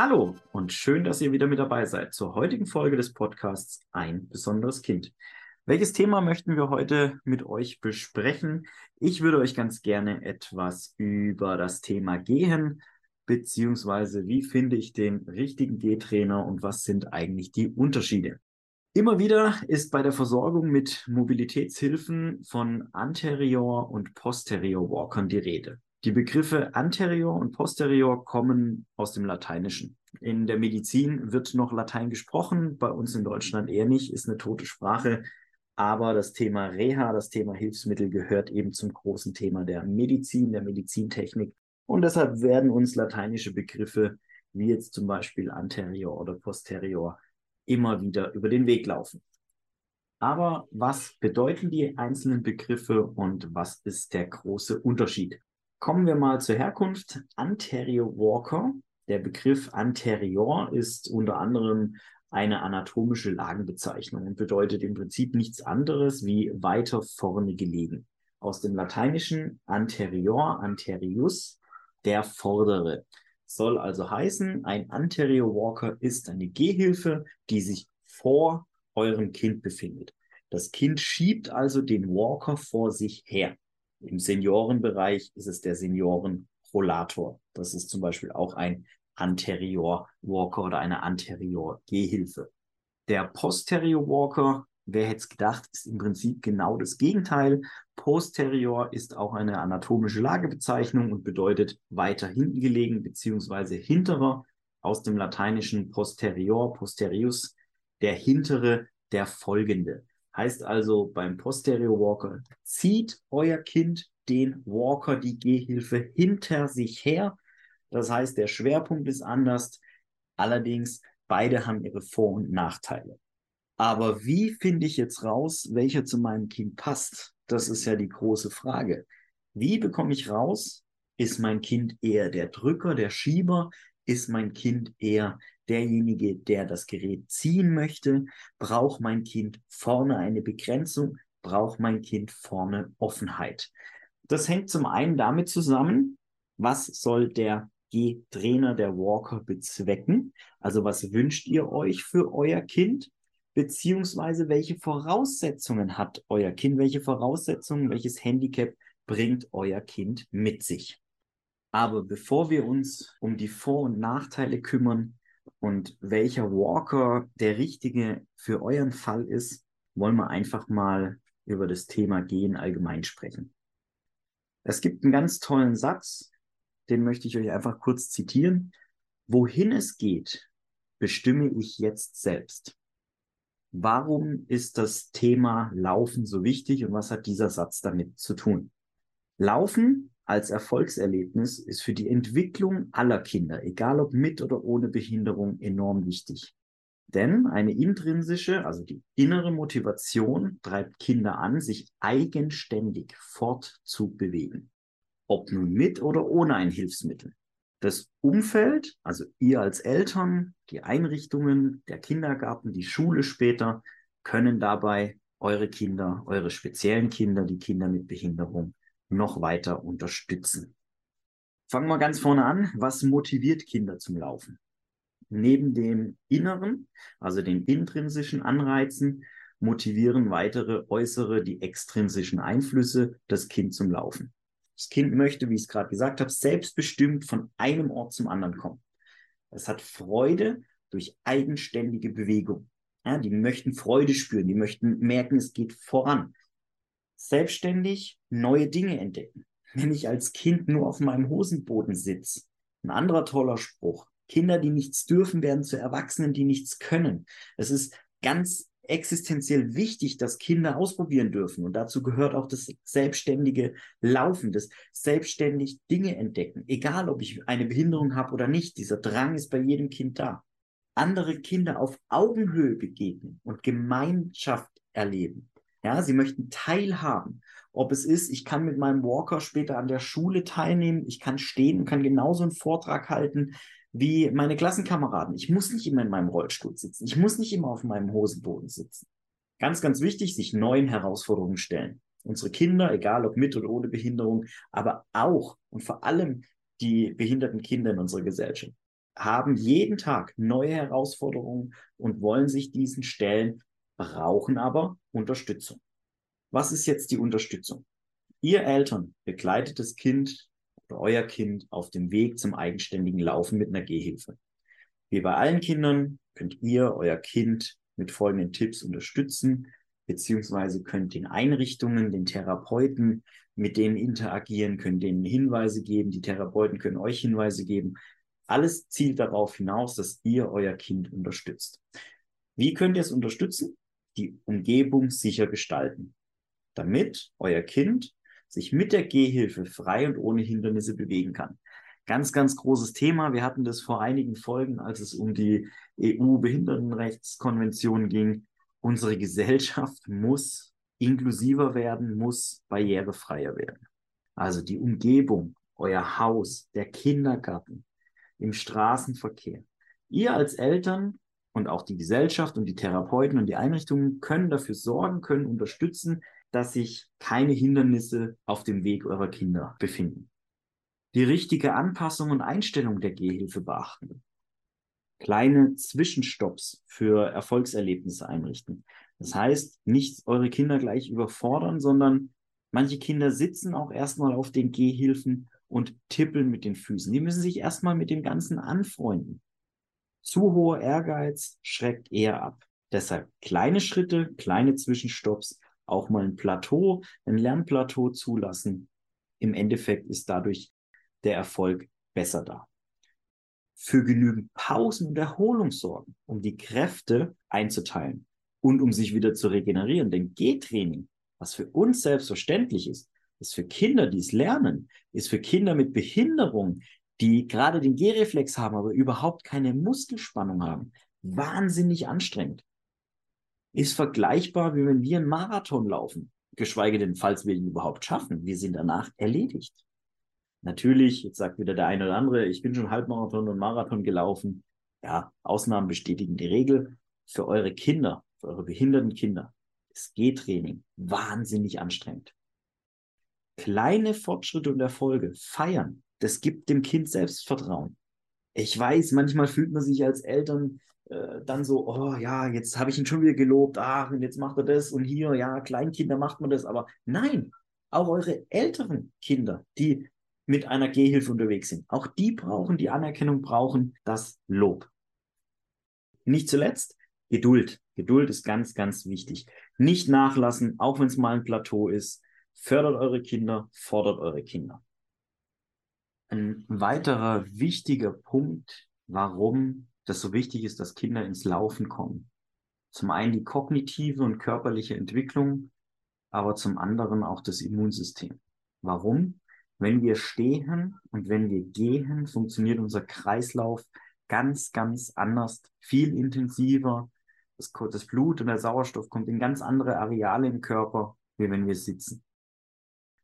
Hallo und schön, dass ihr wieder mit dabei seid zur heutigen Folge des Podcasts Ein besonderes Kind. Welches Thema möchten wir heute mit euch besprechen? Ich würde euch ganz gerne etwas über das Thema Gehen, beziehungsweise wie finde ich den richtigen Gehtrainer und was sind eigentlich die Unterschiede? Immer wieder ist bei der Versorgung mit Mobilitätshilfen von Anterior- und Posterior-Walkern die Rede. Die Begriffe Anterior und Posterior kommen aus dem Lateinischen. In der Medizin wird noch Latein gesprochen, bei uns in Deutschland eher nicht, ist eine tote Sprache. Aber das Thema Reha, das Thema Hilfsmittel gehört eben zum großen Thema der Medizin, der Medizintechnik. Und deshalb werden uns lateinische Begriffe wie jetzt zum Beispiel Anterior oder Posterior immer wieder über den Weg laufen. Aber was bedeuten die einzelnen Begriffe und was ist der große Unterschied? Kommen wir mal zur Herkunft. Anterior Walker. Der Begriff anterior ist unter anderem eine anatomische Lagenbezeichnung und bedeutet im Prinzip nichts anderes wie weiter vorne gelegen. Aus dem Lateinischen anterior, anterius, der vordere. Soll also heißen, ein Anterior Walker ist eine Gehhilfe, die sich vor eurem Kind befindet. Das Kind schiebt also den Walker vor sich her. Im Seniorenbereich ist es der Seniorenrollator. Das ist zum Beispiel auch ein Anterior Walker oder eine Anterior Gehhilfe. Der Posterior Walker, wer hätte es gedacht, ist im Prinzip genau das Gegenteil. Posterior ist auch eine anatomische Lagebezeichnung und bedeutet weiter hinten gelegen beziehungsweise hinterer aus dem lateinischen posterior, posterius, der hintere, der folgende. Heißt also beim Posterior Walker, zieht euer Kind den Walker, die Gehhilfe hinter sich her. Das heißt, der Schwerpunkt ist anders. Allerdings, beide haben ihre Vor- und Nachteile. Aber wie finde ich jetzt raus, welcher zu meinem Kind passt? Das ist ja die große Frage. Wie bekomme ich raus, ist mein Kind eher der Drücker, der Schieber? Ist mein Kind eher derjenige, der das Gerät ziehen möchte? Braucht mein Kind vorne eine Begrenzung? Braucht mein Kind vorne Offenheit? Das hängt zum einen damit zusammen, was soll der G-Trainer, der Walker bezwecken? Also was wünscht ihr euch für euer Kind? Beziehungsweise welche Voraussetzungen hat euer Kind? Welche Voraussetzungen, welches Handicap bringt euer Kind mit sich? Aber bevor wir uns um die Vor- und Nachteile kümmern, und welcher Walker der richtige für euren Fall ist, wollen wir einfach mal über das Thema Gehen allgemein sprechen. Es gibt einen ganz tollen Satz, den möchte ich euch einfach kurz zitieren. Wohin es geht, bestimme ich jetzt selbst. Warum ist das Thema Laufen so wichtig und was hat dieser Satz damit zu tun? Laufen als Erfolgserlebnis ist für die Entwicklung aller Kinder, egal ob mit oder ohne Behinderung, enorm wichtig. Denn eine intrinsische, also die innere Motivation treibt Kinder an, sich eigenständig fortzubewegen. Ob nun mit oder ohne ein Hilfsmittel. Das Umfeld, also ihr als Eltern, die Einrichtungen, der Kindergarten, die Schule später, können dabei eure Kinder, eure speziellen Kinder, die Kinder mit Behinderung noch weiter unterstützen. Fangen wir ganz vorne an. Was motiviert Kinder zum Laufen? Neben dem inneren, also den intrinsischen Anreizen, motivieren weitere äußere, die extrinsischen Einflüsse das Kind zum Laufen. Das Kind möchte, wie ich es gerade gesagt habe, selbstbestimmt von einem Ort zum anderen kommen. Es hat Freude durch eigenständige Bewegung. Ja, die möchten Freude spüren, die möchten merken, es geht voran selbstständig neue Dinge entdecken. Wenn ich als Kind nur auf meinem Hosenboden sitze, ein anderer toller Spruch. Kinder, die nichts dürfen, werden zu Erwachsenen, die nichts können. Es ist ganz existenziell wichtig, dass Kinder ausprobieren dürfen. Und dazu gehört auch das selbstständige Laufen, das selbstständig Dinge entdecken. Egal, ob ich eine Behinderung habe oder nicht, dieser Drang ist bei jedem Kind da. Andere Kinder auf Augenhöhe begegnen und Gemeinschaft erleben. Ja, sie möchten teilhaben. Ob es ist, ich kann mit meinem Walker später an der Schule teilnehmen, ich kann stehen und kann genauso einen Vortrag halten wie meine Klassenkameraden. Ich muss nicht immer in meinem Rollstuhl sitzen. Ich muss nicht immer auf meinem Hosenboden sitzen. Ganz, ganz wichtig, sich neuen Herausforderungen stellen. Unsere Kinder, egal ob mit oder ohne Behinderung, aber auch und vor allem die behinderten Kinder in unserer Gesellschaft. haben jeden Tag neue Herausforderungen und wollen sich diesen stellen, brauchen aber Unterstützung. Was ist jetzt die Unterstützung? Ihr Eltern begleitet das Kind oder euer Kind auf dem Weg zum eigenständigen Laufen mit einer Gehhilfe. Wie bei allen Kindern könnt ihr euer Kind mit folgenden Tipps unterstützen, beziehungsweise könnt den Einrichtungen, den Therapeuten, mit denen interagieren, könnt denen Hinweise geben, die Therapeuten können euch Hinweise geben. Alles zielt darauf hinaus, dass ihr euer Kind unterstützt. Wie könnt ihr es unterstützen? Die Umgebung sicher gestalten, damit euer Kind sich mit der Gehhilfe frei und ohne Hindernisse bewegen kann. Ganz, ganz großes Thema. Wir hatten das vor einigen Folgen, als es um die EU-Behindertenrechtskonvention ging. Unsere Gesellschaft muss inklusiver werden, muss barrierefreier werden. Also die Umgebung, euer Haus, der Kindergarten, im Straßenverkehr. Ihr als Eltern und auch die Gesellschaft und die Therapeuten und die Einrichtungen können dafür sorgen, können unterstützen, dass sich keine Hindernisse auf dem Weg eurer Kinder befinden die richtige Anpassung und Einstellung der Gehhilfe beachten. Kleine Zwischenstopps für Erfolgserlebnisse einrichten. Das heißt, nicht eure Kinder gleich überfordern, sondern manche Kinder sitzen auch erstmal auf den Gehhilfen und tippeln mit den Füßen. Die müssen sich erstmal mit dem Ganzen anfreunden. Zu hoher Ehrgeiz schreckt eher ab. Deshalb kleine Schritte, kleine Zwischenstopps, auch mal ein Plateau, ein Lernplateau zulassen. Im Endeffekt ist dadurch der Erfolg besser da. Für genügend Pausen und Erholung sorgen, um die Kräfte einzuteilen und um sich wieder zu regenerieren. Denn Gehtraining, was für uns selbstverständlich ist, ist für Kinder, die es lernen, ist für Kinder mit Behinderung, die gerade den Gehreflex haben, aber überhaupt keine Muskelspannung haben, wahnsinnig anstrengend. Ist vergleichbar, wie wenn wir einen Marathon laufen, geschweige denn, falls wir ihn überhaupt schaffen. Wir sind danach erledigt. Natürlich, jetzt sagt wieder der eine oder andere, ich bin schon Halbmarathon und Marathon gelaufen. Ja, Ausnahmen bestätigen die Regel. Für eure Kinder, für eure behinderten Kinder ist Gehtraining wahnsinnig anstrengend. Kleine Fortschritte und Erfolge feiern, das gibt dem Kind Selbstvertrauen. Ich weiß, manchmal fühlt man sich als Eltern äh, dann so, oh ja, jetzt habe ich ihn schon wieder gelobt, ach, und jetzt macht er das und hier, ja, Kleinkinder macht man das, aber nein, auch eure älteren Kinder, die mit einer Gehhilfe unterwegs sind. Auch die brauchen die Anerkennung, brauchen das Lob. Nicht zuletzt Geduld. Geduld ist ganz, ganz wichtig. Nicht nachlassen, auch wenn es mal ein Plateau ist. Fördert eure Kinder, fordert eure Kinder. Ein weiterer wichtiger Punkt, warum das so wichtig ist, dass Kinder ins Laufen kommen. Zum einen die kognitive und körperliche Entwicklung, aber zum anderen auch das Immunsystem. Warum? Wenn wir stehen und wenn wir gehen, funktioniert unser Kreislauf ganz, ganz anders, viel intensiver. Das, das, Blut und der Sauerstoff kommt in ganz andere Areale im Körper, wie wenn wir sitzen.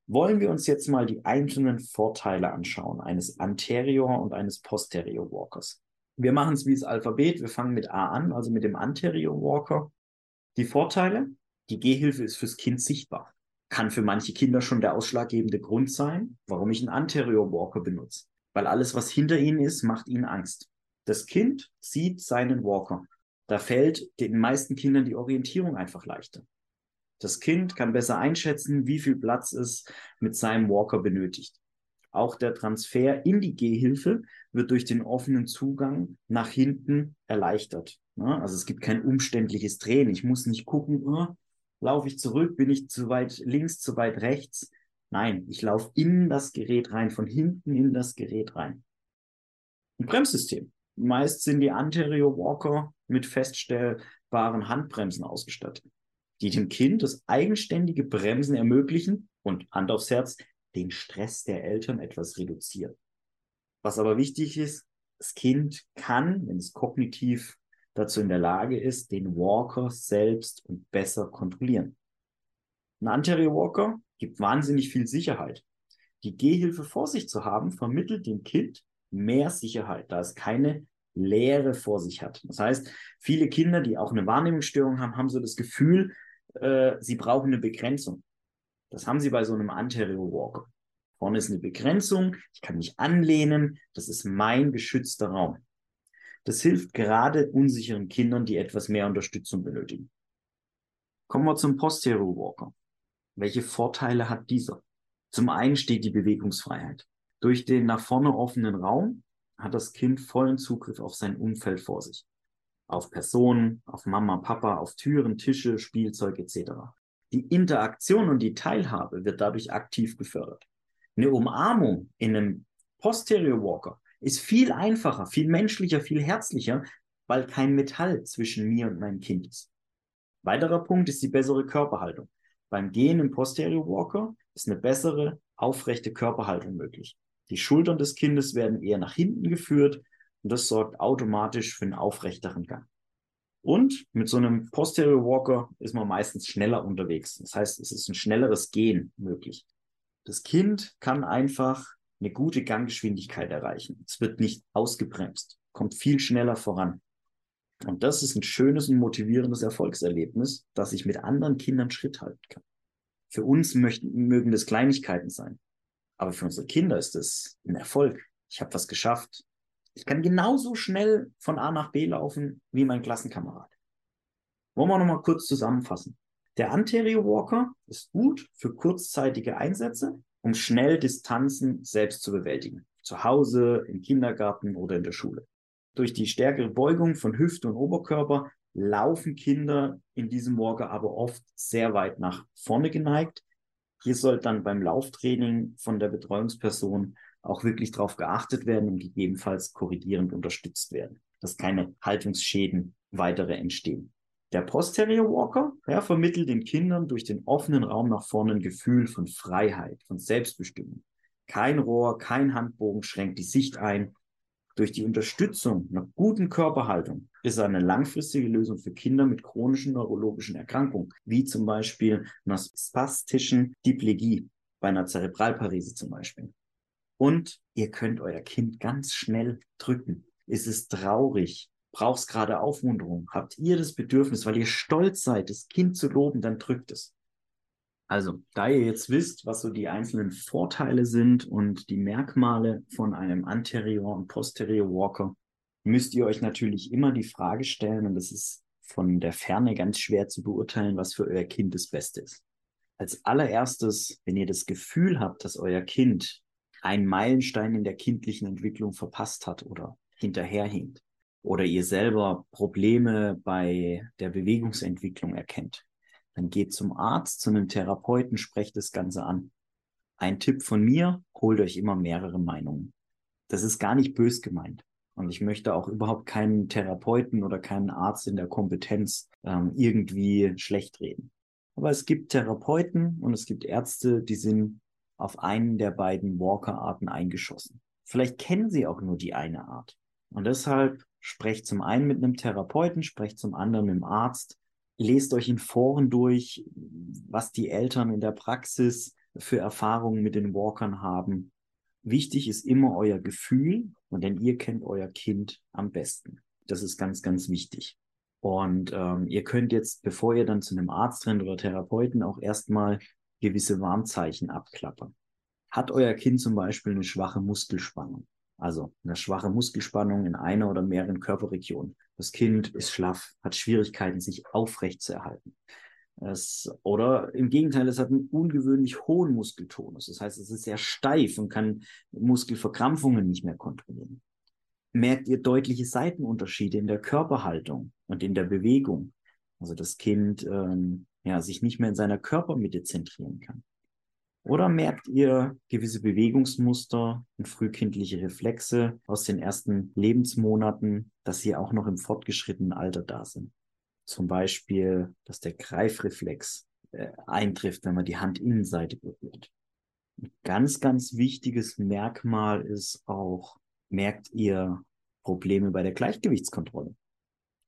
Wollen wir uns jetzt mal die einzelnen Vorteile anschauen eines Anterior- und eines Posterior Walkers. Wir machen es wie das Alphabet. Wir fangen mit A an, also mit dem Anterior Walker. Die Vorteile, die Gehhilfe ist fürs Kind sichtbar kann für manche Kinder schon der ausschlaggebende Grund sein, warum ich einen Anterior Walker benutze. Weil alles, was hinter ihnen ist, macht ihnen Angst. Das Kind sieht seinen Walker. Da fällt den meisten Kindern die Orientierung einfach leichter. Das Kind kann besser einschätzen, wie viel Platz es mit seinem Walker benötigt. Auch der Transfer in die Gehhilfe wird durch den offenen Zugang nach hinten erleichtert. Also es gibt kein umständliches Drehen. Ich muss nicht gucken, oh, Laufe ich zurück? Bin ich zu weit links, zu weit rechts? Nein, ich laufe in das Gerät rein, von hinten in das Gerät rein. Ein Bremssystem. Meist sind die Anterior Walker mit feststellbaren Handbremsen ausgestattet, die dem Kind das eigenständige Bremsen ermöglichen und Hand aufs Herz, den Stress der Eltern etwas reduzieren. Was aber wichtig ist, das Kind kann, wenn es kognitiv dazu in der Lage ist, den Walker selbst und besser kontrollieren. Ein Anterior Walker gibt wahnsinnig viel Sicherheit. Die Gehhilfe vor sich zu haben, vermittelt dem Kind mehr Sicherheit, da es keine Leere vor sich hat. Das heißt, viele Kinder, die auch eine Wahrnehmungsstörung haben, haben so das Gefühl, äh, sie brauchen eine Begrenzung. Das haben sie bei so einem Anterior Walker. Vorne ist eine Begrenzung, ich kann mich anlehnen, das ist mein geschützter Raum. Das hilft gerade unsicheren Kindern, die etwas mehr Unterstützung benötigen. Kommen wir zum Posterior Walker. Welche Vorteile hat dieser? Zum einen steht die Bewegungsfreiheit. Durch den nach vorne offenen Raum hat das Kind vollen Zugriff auf sein Umfeld vor sich. Auf Personen, auf Mama, Papa, auf Türen, Tische, Spielzeug etc. Die Interaktion und die Teilhabe wird dadurch aktiv gefördert. Eine Umarmung in einem Posterior Walker ist viel einfacher, viel menschlicher, viel herzlicher, weil kein Metall zwischen mir und meinem Kind ist. Weiterer Punkt ist die bessere Körperhaltung. Beim Gehen im Posterior Walker ist eine bessere, aufrechte Körperhaltung möglich. Die Schultern des Kindes werden eher nach hinten geführt und das sorgt automatisch für einen aufrechteren Gang. Und mit so einem Posterior Walker ist man meistens schneller unterwegs. Das heißt, es ist ein schnelleres Gehen möglich. Das Kind kann einfach eine gute Ganggeschwindigkeit erreichen. Es wird nicht ausgebremst, kommt viel schneller voran. Und das ist ein schönes und motivierendes Erfolgserlebnis, dass ich mit anderen Kindern Schritt halten kann. Für uns möchten, mögen das Kleinigkeiten sein. Aber für unsere Kinder ist es ein Erfolg. Ich habe was geschafft. Ich kann genauso schnell von A nach B laufen wie mein Klassenkamerad. Wollen wir nochmal kurz zusammenfassen. Der Anterior Walker ist gut für kurzzeitige Einsätze, um schnell Distanzen selbst zu bewältigen. Zu Hause, im Kindergarten oder in der Schule. Durch die stärkere Beugung von Hüfte und Oberkörper laufen Kinder in diesem Walker aber oft sehr weit nach vorne geneigt. Hier soll dann beim Lauftraining von der Betreuungsperson auch wirklich darauf geachtet werden und gegebenenfalls korrigierend unterstützt werden, dass keine Haltungsschäden weitere entstehen. Der Posterior Walker ja, vermittelt den Kindern durch den offenen Raum nach vorne ein Gefühl von Freiheit, von Selbstbestimmung. Kein Rohr, kein Handbogen schränkt die Sicht ein. Durch die Unterstützung einer guten Körperhaltung ist eine langfristige Lösung für Kinder mit chronischen neurologischen Erkrankungen, wie zum Beispiel einer spastischen Diplegie, bei einer Zerebralparese zum Beispiel. Und ihr könnt euer Kind ganz schnell drücken. Es ist traurig, brauchst gerade Aufmunterung, habt ihr das Bedürfnis, weil ihr stolz seid, das Kind zu loben, dann drückt es. Also, da ihr jetzt wisst, was so die einzelnen Vorteile sind und die Merkmale von einem Anterior und Posterior Walker, müsst ihr euch natürlich immer die Frage stellen, und das ist von der Ferne ganz schwer zu beurteilen, was für euer Kind das Beste ist. Als allererstes, wenn ihr das Gefühl habt, dass euer Kind einen Meilenstein in der kindlichen Entwicklung verpasst hat oder hinterherhinkt, oder ihr selber Probleme bei der Bewegungsentwicklung erkennt, dann geht zum Arzt, zu einem Therapeuten, sprecht das Ganze an. Ein Tipp von mir, holt euch immer mehrere Meinungen. Das ist gar nicht bös gemeint. Und ich möchte auch überhaupt keinen Therapeuten oder keinen Arzt in der Kompetenz ähm, irgendwie schlecht reden. Aber es gibt Therapeuten und es gibt Ärzte, die sind auf einen der beiden Walker-Arten eingeschossen. Vielleicht kennen sie auch nur die eine Art. Und deshalb Sprecht zum einen mit einem Therapeuten, sprecht zum anderen mit dem Arzt, lest euch in Foren durch, was die Eltern in der Praxis für Erfahrungen mit den Walkern haben. Wichtig ist immer euer Gefühl und denn ihr kennt euer Kind am besten. Das ist ganz, ganz wichtig. Und ähm, ihr könnt jetzt, bevor ihr dann zu einem Arzt rennt oder Therapeuten, auch erstmal gewisse Warnzeichen abklappern. Hat euer Kind zum Beispiel eine schwache Muskelspannung? Also eine schwache Muskelspannung in einer oder mehreren Körperregionen. Das Kind ist schlaff, hat Schwierigkeiten, sich aufrecht zu erhalten. Es, oder im Gegenteil, es hat einen ungewöhnlich hohen Muskeltonus. Das heißt, es ist sehr steif und kann Muskelverkrampfungen nicht mehr kontrollieren. Merkt ihr deutliche Seitenunterschiede in der Körperhaltung und in der Bewegung? Also das Kind ähm, ja, sich nicht mehr in seiner Körpermitte zentrieren kann. Oder merkt ihr gewisse Bewegungsmuster und frühkindliche Reflexe aus den ersten Lebensmonaten, dass sie auch noch im fortgeschrittenen Alter da sind? Zum Beispiel, dass der Greifreflex äh, eintrifft, wenn man die Handinnenseite berührt. Ein ganz, ganz wichtiges Merkmal ist auch, merkt ihr Probleme bei der Gleichgewichtskontrolle?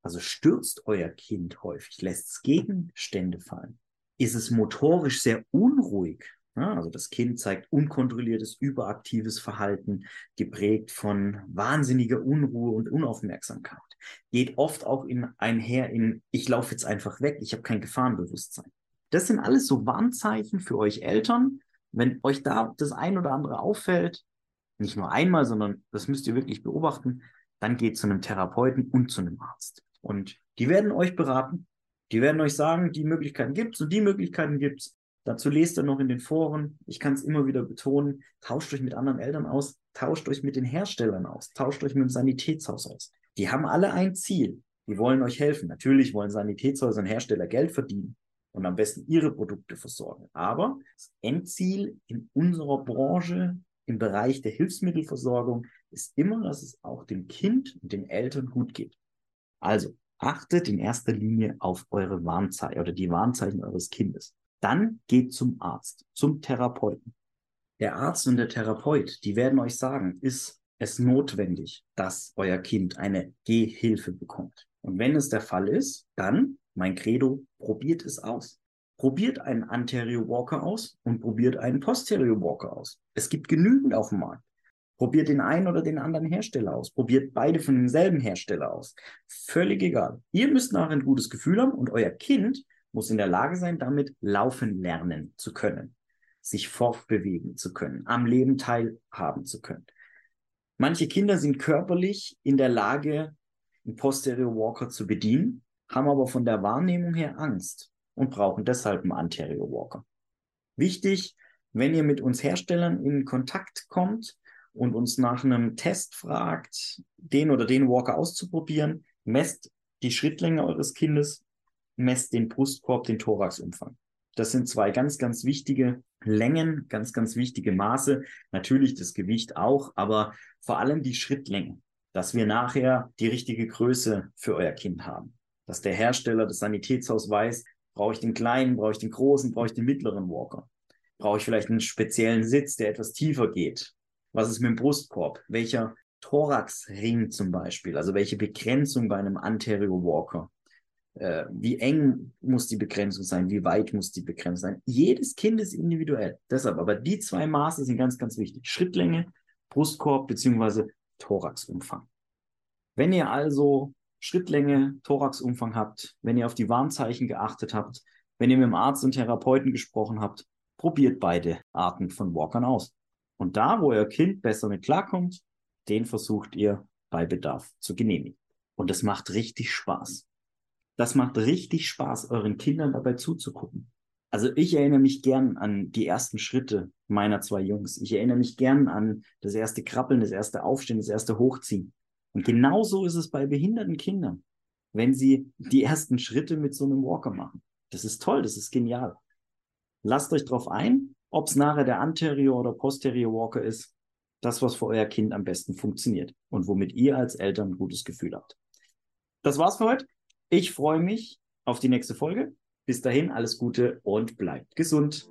Also stürzt euer Kind häufig, lässt es Gegenstände fallen. Ist es motorisch sehr unruhig? Also das Kind zeigt unkontrolliertes, überaktives Verhalten, geprägt von wahnsinniger Unruhe und Unaufmerksamkeit. Geht oft auch in einher in, ich laufe jetzt einfach weg, ich habe kein Gefahrenbewusstsein. Das sind alles so Warnzeichen für euch Eltern. Wenn euch da das ein oder andere auffällt, nicht nur einmal, sondern das müsst ihr wirklich beobachten, dann geht zu einem Therapeuten und zu einem Arzt. Und die werden euch beraten. Die werden euch sagen, die Möglichkeiten gibt's und die Möglichkeiten gibt's. Dazu lest ihr noch in den Foren. Ich kann es immer wieder betonen. Tauscht euch mit anderen Eltern aus. Tauscht euch mit den Herstellern aus. Tauscht euch mit dem Sanitätshaus aus. Die haben alle ein Ziel. Die wollen euch helfen. Natürlich wollen Sanitätshäuser und Hersteller Geld verdienen und am besten ihre Produkte versorgen. Aber das Endziel in unserer Branche im Bereich der Hilfsmittelversorgung ist immer, dass es auch dem Kind und den Eltern gut geht. Also achtet in erster Linie auf eure Warnzeichen oder die Warnzeichen eures Kindes. Dann geht zum Arzt, zum Therapeuten. Der Arzt und der Therapeut, die werden euch sagen, ist es notwendig, dass euer Kind eine Gehhilfe bekommt. Und wenn es der Fall ist, dann, mein Credo, probiert es aus. Probiert einen Anterior Walker aus und probiert einen Posterior Walker aus. Es gibt genügend auf dem Markt. Probiert den einen oder den anderen Hersteller aus. Probiert beide von demselben Hersteller aus. Völlig egal. Ihr müsst nachher ein gutes Gefühl haben und euer Kind muss in der Lage sein, damit laufen lernen zu können, sich fortbewegen zu können, am Leben teilhaben zu können. Manche Kinder sind körperlich in der Lage, einen Posterior Walker zu bedienen, haben aber von der Wahrnehmung her Angst und brauchen deshalb einen Anterior Walker. Wichtig, wenn ihr mit uns Herstellern in Kontakt kommt und uns nach einem Test fragt, den oder den Walker auszuprobieren, messt die Schrittlänge eures Kindes, messt den Brustkorb, den Thoraxumfang. Das sind zwei ganz, ganz wichtige Längen, ganz, ganz wichtige Maße. Natürlich das Gewicht auch, aber vor allem die Schrittlänge, dass wir nachher die richtige Größe für euer Kind haben. Dass der Hersteller des Sanitätshaus weiß, brauche ich den kleinen, brauche ich den großen, brauche ich den mittleren Walker. Brauche ich vielleicht einen speziellen Sitz, der etwas tiefer geht? Was ist mit dem Brustkorb? Welcher Thoraxring zum Beispiel? Also welche Begrenzung bei einem Anterior Walker? Äh, wie eng muss die Begrenzung sein? Wie weit muss die Begrenzung sein? Jedes Kind ist individuell. Deshalb, aber die zwei Maße sind ganz, ganz wichtig. Schrittlänge, Brustkorb beziehungsweise Thoraxumfang. Wenn ihr also Schrittlänge, Thoraxumfang habt, wenn ihr auf die Warnzeichen geachtet habt, wenn ihr mit dem Arzt und Therapeuten gesprochen habt, probiert beide Arten von Walkern aus. Und da, wo euer Kind besser mit klarkommt, den versucht ihr bei Bedarf zu genehmigen. Und es macht richtig Spaß. Das macht richtig Spaß, euren Kindern dabei zuzugucken. Also ich erinnere mich gern an die ersten Schritte meiner zwei Jungs. Ich erinnere mich gern an das erste Krabbeln, das erste Aufstehen, das erste Hochziehen. Und genauso ist es bei behinderten Kindern, wenn sie die ersten Schritte mit so einem Walker machen. Das ist toll, das ist genial. Lasst euch drauf ein, ob es nachher der Anterior oder Posterior Walker ist, das, was für euer Kind am besten funktioniert und womit ihr als Eltern ein gutes Gefühl habt. Das war's für heute. Ich freue mich auf die nächste Folge. Bis dahin, alles Gute und bleibt gesund.